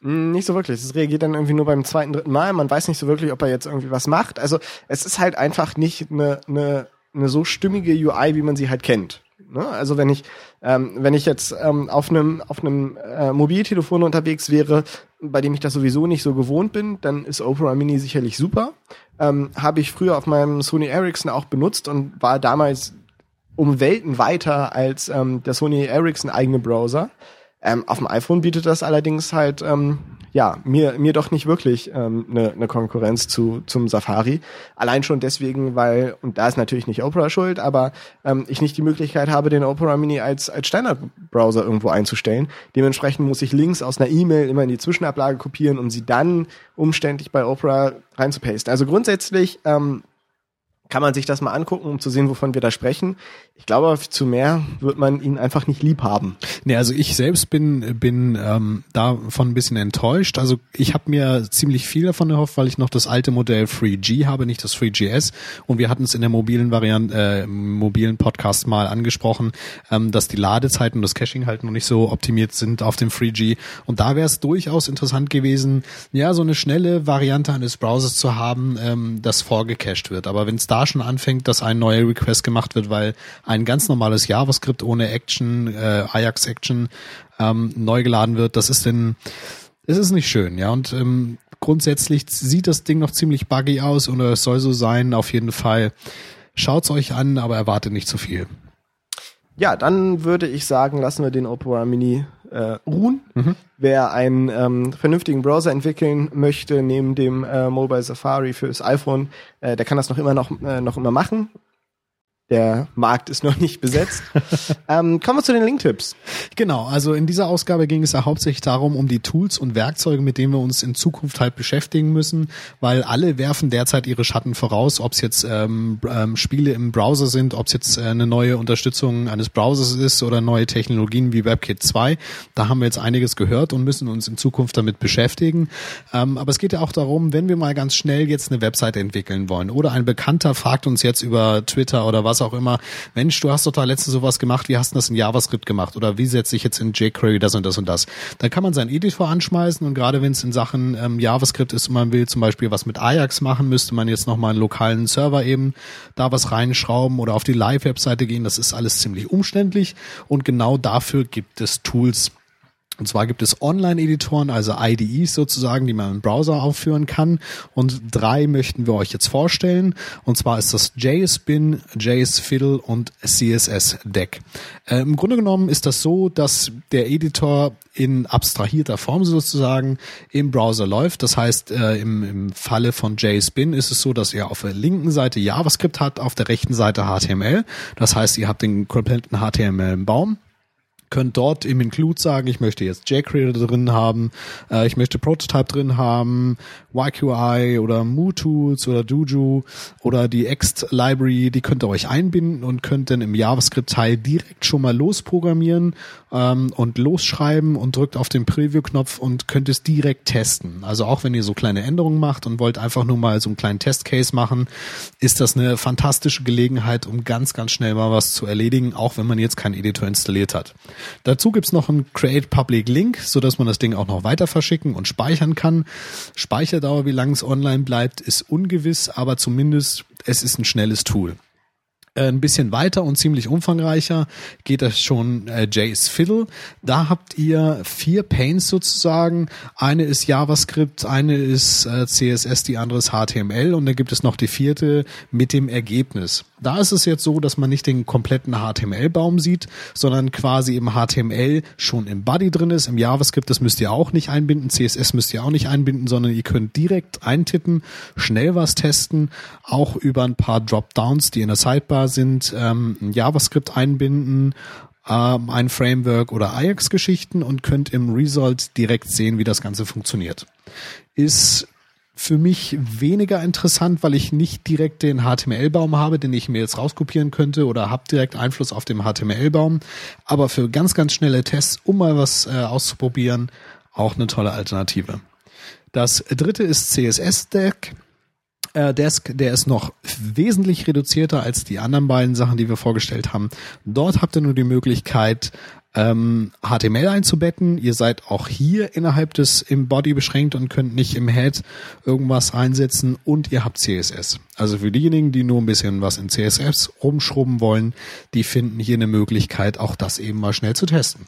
Mm, Nicht so wirklich. Es reagiert dann irgendwie nur beim zweiten, dritten Mal. Man weiß nicht so wirklich, ob er jetzt irgendwie was macht. Also es ist halt einfach nicht eine, eine, eine so stimmige UI, wie man sie halt kennt. Ne? Also wenn ich, ähm, wenn ich jetzt ähm, auf einem auf äh, Mobiltelefon unterwegs wäre, bei dem ich das sowieso nicht so gewohnt bin, dann ist Opera Mini sicherlich super. Ähm, Habe ich früher auf meinem Sony Ericsson auch benutzt und war damals um Welten weiter als ähm, der Sony Ericsson eigene Browser. Ähm, auf dem iPhone bietet das allerdings halt ähm, ja mir mir doch nicht wirklich eine ähm, ne ne Konkurrenz zu zum Safari. Allein schon deswegen, weil und da ist natürlich nicht Opera schuld, aber ähm, ich nicht die Möglichkeit habe, den Opera Mini als als Standardbrowser irgendwo einzustellen. Dementsprechend muss ich Links aus einer E-Mail immer in die Zwischenablage kopieren, um sie dann umständlich bei Opera reinzupasten. Also grundsätzlich ähm, kann man sich das mal angucken, um zu sehen, wovon wir da sprechen. Ich glaube, zu mehr wird man ihn einfach nicht lieb haben. Nee, also ich selbst bin bin ähm, davon ein bisschen enttäuscht. Also ich habe mir ziemlich viel davon erhofft, weil ich noch das alte Modell 3G habe, nicht das 3GS. Und wir hatten es in der mobilen Variante, äh, mobilen Podcast mal angesprochen, ähm, dass die Ladezeiten und das Caching halt noch nicht so optimiert sind auf dem 3G. Und da wäre es durchaus interessant gewesen, ja, so eine schnelle Variante eines Browsers zu haben, ähm, das vorgecached wird. Aber wenn es da schon anfängt, dass ein neuer Request gemacht wird, weil ein ganz normales JavaScript ohne Action, äh, Ajax Action ähm, neu geladen wird, das ist denn Es ist nicht schön, ja. Und ähm, grundsätzlich sieht das Ding noch ziemlich buggy aus oder es soll so sein, auf jeden Fall. Schaut's euch an, aber erwartet nicht zu viel. Ja, dann würde ich sagen, lassen wir den Opera Mini äh, ruhen. Wer einen ähm, vernünftigen Browser entwickeln möchte, neben dem äh, Mobile Safari fürs iPhone, äh, der kann das noch immer noch, äh, noch immer machen. Der Markt ist noch nicht besetzt. ähm, kommen wir zu den Link-Tipps. Genau, also in dieser Ausgabe ging es ja hauptsächlich darum, um die Tools und Werkzeuge, mit denen wir uns in Zukunft halt beschäftigen müssen, weil alle werfen derzeit ihre Schatten voraus, ob es jetzt ähm, ähm, Spiele im Browser sind, ob es jetzt äh, eine neue Unterstützung eines Browsers ist oder neue Technologien wie WebKit 2. Da haben wir jetzt einiges gehört und müssen uns in Zukunft damit beschäftigen. Ähm, aber es geht ja auch darum, wenn wir mal ganz schnell jetzt eine Webseite entwickeln wollen oder ein Bekannter fragt uns jetzt über Twitter oder was auch immer, Mensch, du hast doch da letztens sowas gemacht, wie hast du das in JavaScript gemacht oder wie setze ich jetzt in jQuery das und das und das. Dann kann man seinen Editor anschmeißen und gerade wenn es in Sachen ähm, JavaScript ist und man will zum Beispiel was mit Ajax machen, müsste man jetzt nochmal einen lokalen Server eben da was reinschrauben oder auf die Live-Webseite gehen. Das ist alles ziemlich umständlich und genau dafür gibt es Tools. Und zwar gibt es Online-Editoren, also IDEs sozusagen, die man im Browser aufführen kann. Und drei möchten wir euch jetzt vorstellen. Und zwar ist das JSBin, JSFiddle und CSS-Deck. Äh, Im Grunde genommen ist das so, dass der Editor in abstrahierter Form sozusagen im Browser läuft. Das heißt, äh, im, im Falle von JSBin ist es so, dass ihr auf der linken Seite JavaScript habt, auf der rechten Seite HTML. Das heißt, ihr habt den kompletten HTML-Baum könnt dort im Include sagen, ich möchte jetzt jQuery drin haben, äh, ich möchte Prototype drin haben, YQI oder MooTools oder Dojo oder die Ext Library, die könnt ihr euch einbinden und könnt dann im JavaScript-Teil direkt schon mal losprogrammieren ähm, und losschreiben und drückt auf den Preview-Knopf und könnt es direkt testen. Also auch wenn ihr so kleine Änderungen macht und wollt einfach nur mal so einen kleinen Testcase machen, ist das eine fantastische Gelegenheit, um ganz, ganz schnell mal was zu erledigen, auch wenn man jetzt keinen Editor installiert hat. Dazu gibt's noch einen Create Public Link, so dass man das Ding auch noch weiter verschicken und speichern kann. Speicherdauer, wie lange es online bleibt, ist ungewiss, aber zumindest es ist ein schnelles Tool. Äh, Ein bisschen weiter und ziemlich umfangreicher geht das schon äh, JS Fiddle. Da habt ihr vier Panes sozusagen. Eine ist JavaScript, eine ist äh, CSS, die andere ist HTML und dann gibt es noch die vierte mit dem Ergebnis. Da ist es jetzt so, dass man nicht den kompletten HTML-Baum sieht, sondern quasi im HTML schon im Body drin ist. Im JavaScript, das müsst ihr auch nicht einbinden. CSS müsst ihr auch nicht einbinden, sondern ihr könnt direkt eintippen, schnell was testen, auch über ein paar Dropdowns, die in der Sidebar sind, ähm, JavaScript einbinden, ähm, ein Framework oder Ajax-Geschichten und könnt im Result direkt sehen, wie das Ganze funktioniert. Ist für mich weniger interessant, weil ich nicht direkt den HTML-Baum habe, den ich mir jetzt rauskopieren könnte oder habe direkt Einfluss auf den HTML-Baum. Aber für ganz, ganz schnelle Tests, um mal was äh, auszuprobieren, auch eine tolle Alternative. Das dritte ist CSS-Deck. Äh, Desk, der ist noch wesentlich reduzierter als die anderen beiden Sachen, die wir vorgestellt haben. Dort habt ihr nur die Möglichkeit, ähm, HTML einzubetten. Ihr seid auch hier innerhalb des im Body beschränkt und könnt nicht im Head irgendwas einsetzen und ihr habt CSS. Also für diejenigen, die nur ein bisschen was in CSS rumschrubben wollen, die finden hier eine Möglichkeit, auch das eben mal schnell zu testen.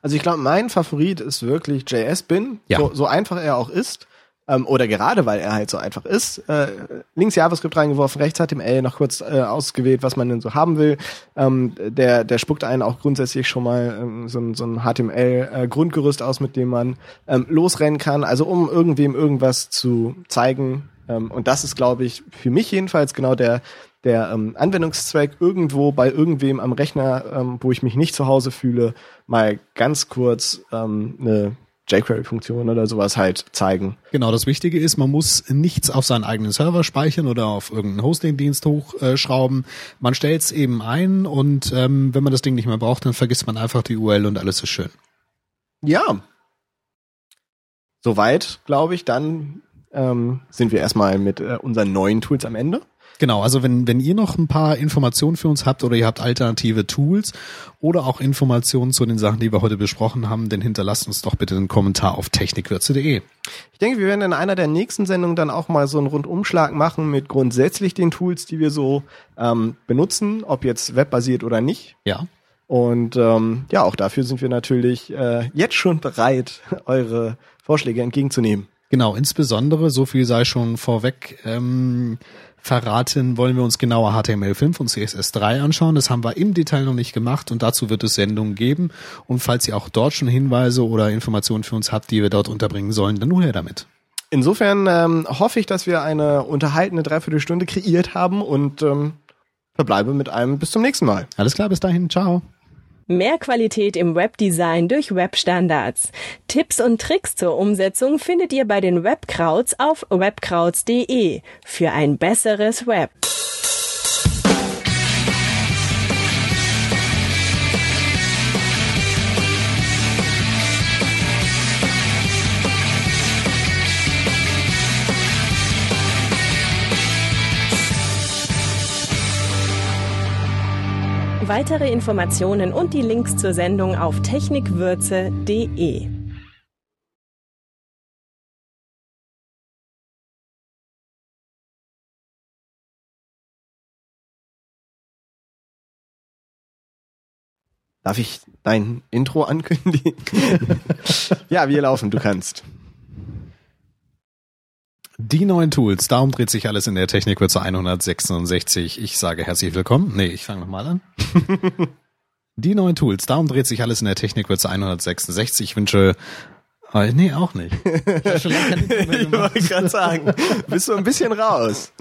Also ich glaube, mein Favorit ist wirklich JS-Bin, Ja. so, so einfach er auch ist. Ähm, oder gerade weil er halt so einfach ist. Äh, links JavaScript reingeworfen, rechts HTML, noch kurz äh, ausgewählt, was man denn so haben will. Ähm, der, der spuckt einen auch grundsätzlich schon mal ähm, so, ein- so ein HTML-Grundgerüst aus, mit dem man ähm, losrennen kann. Also um irgendwem irgendwas zu zeigen. Ähm, und das ist, glaube ich, für mich jedenfalls genau der, der ähm, Anwendungszweck irgendwo bei irgendwem am Rechner, ähm, wo ich mich nicht zu Hause fühle, mal ganz kurz ähm, eine jQuery-Funktion oder sowas halt zeigen. Genau, das Wichtige ist, man muss nichts auf seinen eigenen Server speichern oder auf irgendeinen Hosting-Dienst hochschrauben. Man stellt es eben ein und ähm, wenn man das Ding nicht mehr braucht, dann vergisst man einfach die URL und alles ist schön. Ja. Soweit, glaube ich, dann ähm, sind wir erstmal mit äh, unseren neuen Tools am Ende. Genau, also wenn, wenn ihr noch ein paar Informationen für uns habt oder ihr habt alternative Tools oder auch Informationen zu den Sachen, die wir heute besprochen haben, dann hinterlasst uns doch bitte einen Kommentar auf technikwürze.de. Ich denke, wir werden in einer der nächsten Sendungen dann auch mal so einen Rundumschlag machen mit grundsätzlich den Tools, die wir so ähm, benutzen, ob jetzt webbasiert oder nicht. Ja, Und ähm, ja, auch dafür sind wir natürlich äh, jetzt schon bereit, eure Vorschläge entgegenzunehmen. Genau, insbesondere, so viel sei schon vorweg ähm, verraten, wollen wir uns genauer HTML5 und CSS3 anschauen. Das haben wir im Detail noch nicht gemacht und dazu wird es Sendungen geben. Und falls ihr auch dort schon Hinweise oder Informationen für uns habt, die wir dort unterbringen sollen, dann nur her damit. Insofern ähm, hoffe ich, dass wir eine unterhaltende Dreiviertelstunde kreiert haben und ähm, verbleibe mit einem bis zum nächsten Mal. Alles klar, bis dahin, ciao. Mehr Qualität im Webdesign durch Webstandards. Tipps und Tricks zur Umsetzung findet ihr bei den Webkrauts auf webkrauts.de für ein besseres Web. Weitere Informationen und die Links zur Sendung auf technikwürze.de. Darf ich dein Intro ankündigen? ja, wir laufen, du kannst. Die neuen Tools, darum dreht sich alles in der Technikwürze 166. Ich sage herzlich willkommen. Nee, ich fange nochmal an. Die neuen Tools, darum dreht sich alles in der Technikwürze 166. Ich wünsche Oh, nee, auch nicht. Ich, ich wollte gerade sagen, bist du ein bisschen raus.